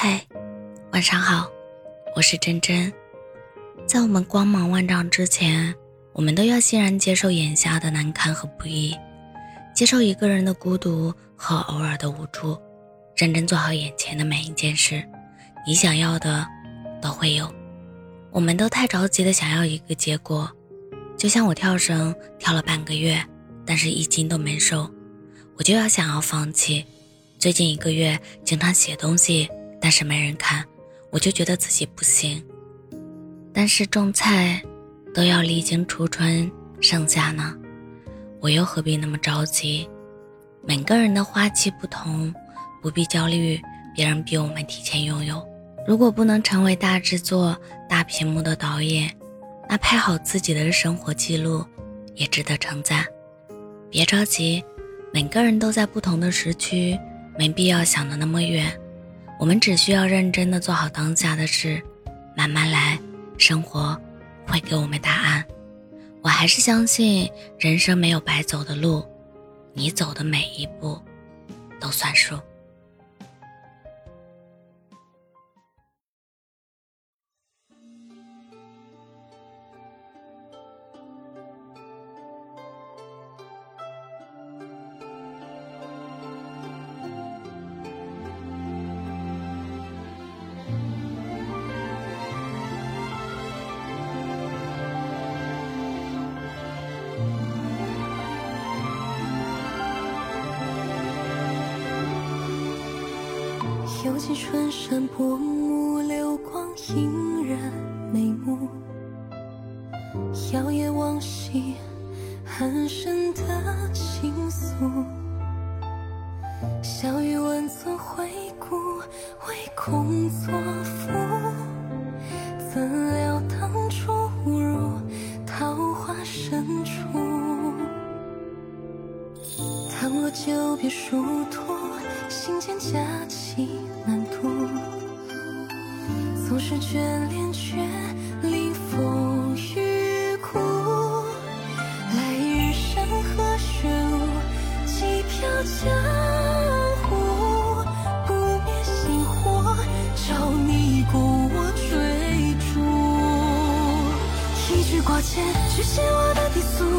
嗨，晚上好，我是真真。在我们光芒万丈之前，我们都要欣然接受眼下的难堪和不易，接受一个人的孤独和偶尔的无助，认真做好眼前的每一件事。你想要的都会有。我们都太着急的想要一个结果，就像我跳绳跳了半个月，但是一斤都没瘦，我就要想要放弃。最近一个月经常写东西，但是没人看，我就觉得自己不行。但是种菜都要历经初春盛夏呢，我又何必那么着急？每个人的花期不同，不必焦虑别人比我们提前拥有。如果不能成为大制作、大屏幕的导演，那拍好自己的生活记录也值得称赞。别着急，每个人都在不同的时区。没必要想的那么远，我们只需要认真的做好当下的事，慢慢来，生活会给我们答案。我还是相信人生没有白走的路，你走的每一步都算数。犹记春山薄暮，流光映染眉目。摇曳往昔，寒深的情愫。小雨温存回顾，唯恐作赋。怎料当初误入桃花深处。倘若久别殊途，心间佳期难渡。总是眷恋却临风雨苦。来日山河雪路，几飘江湖。不灭星火，照你共我追逐。一句挂牵，续写我的低俗。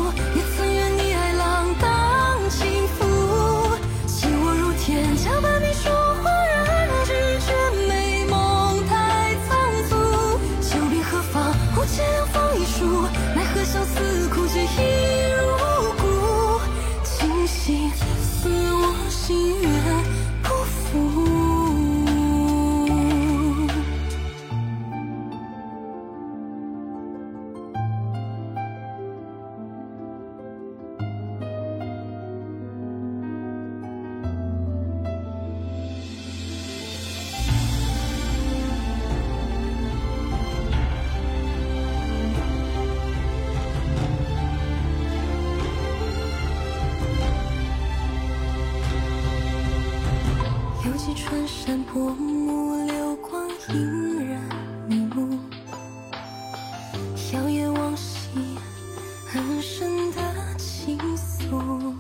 山薄暮，流光映人眉目。遥夜往昔，很深的情愫。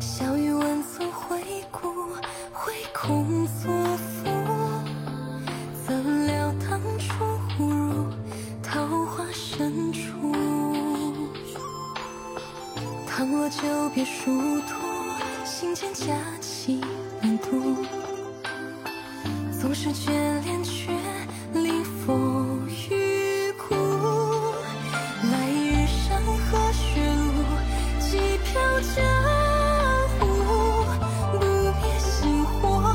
小雨温存回顾，唯恐作赋。怎料当初误入桃花深处。倘若久别殊途，心间佳期孤独，总是眷恋却临风雨苦。来日山河雪路，几瓢江湖，不灭星火，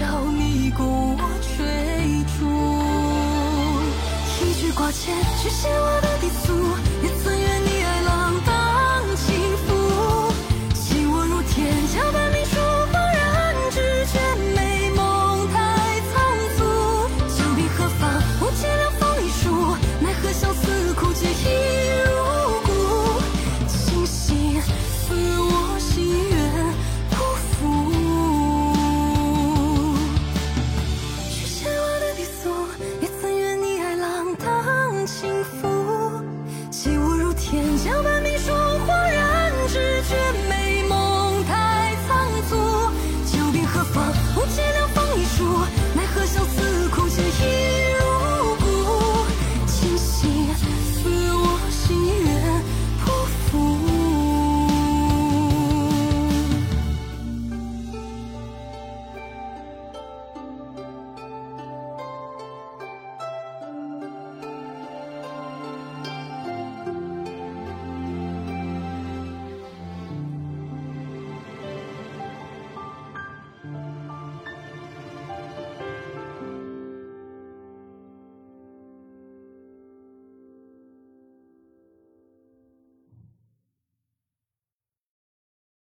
照你共我追逐。一句挂牵，只羡。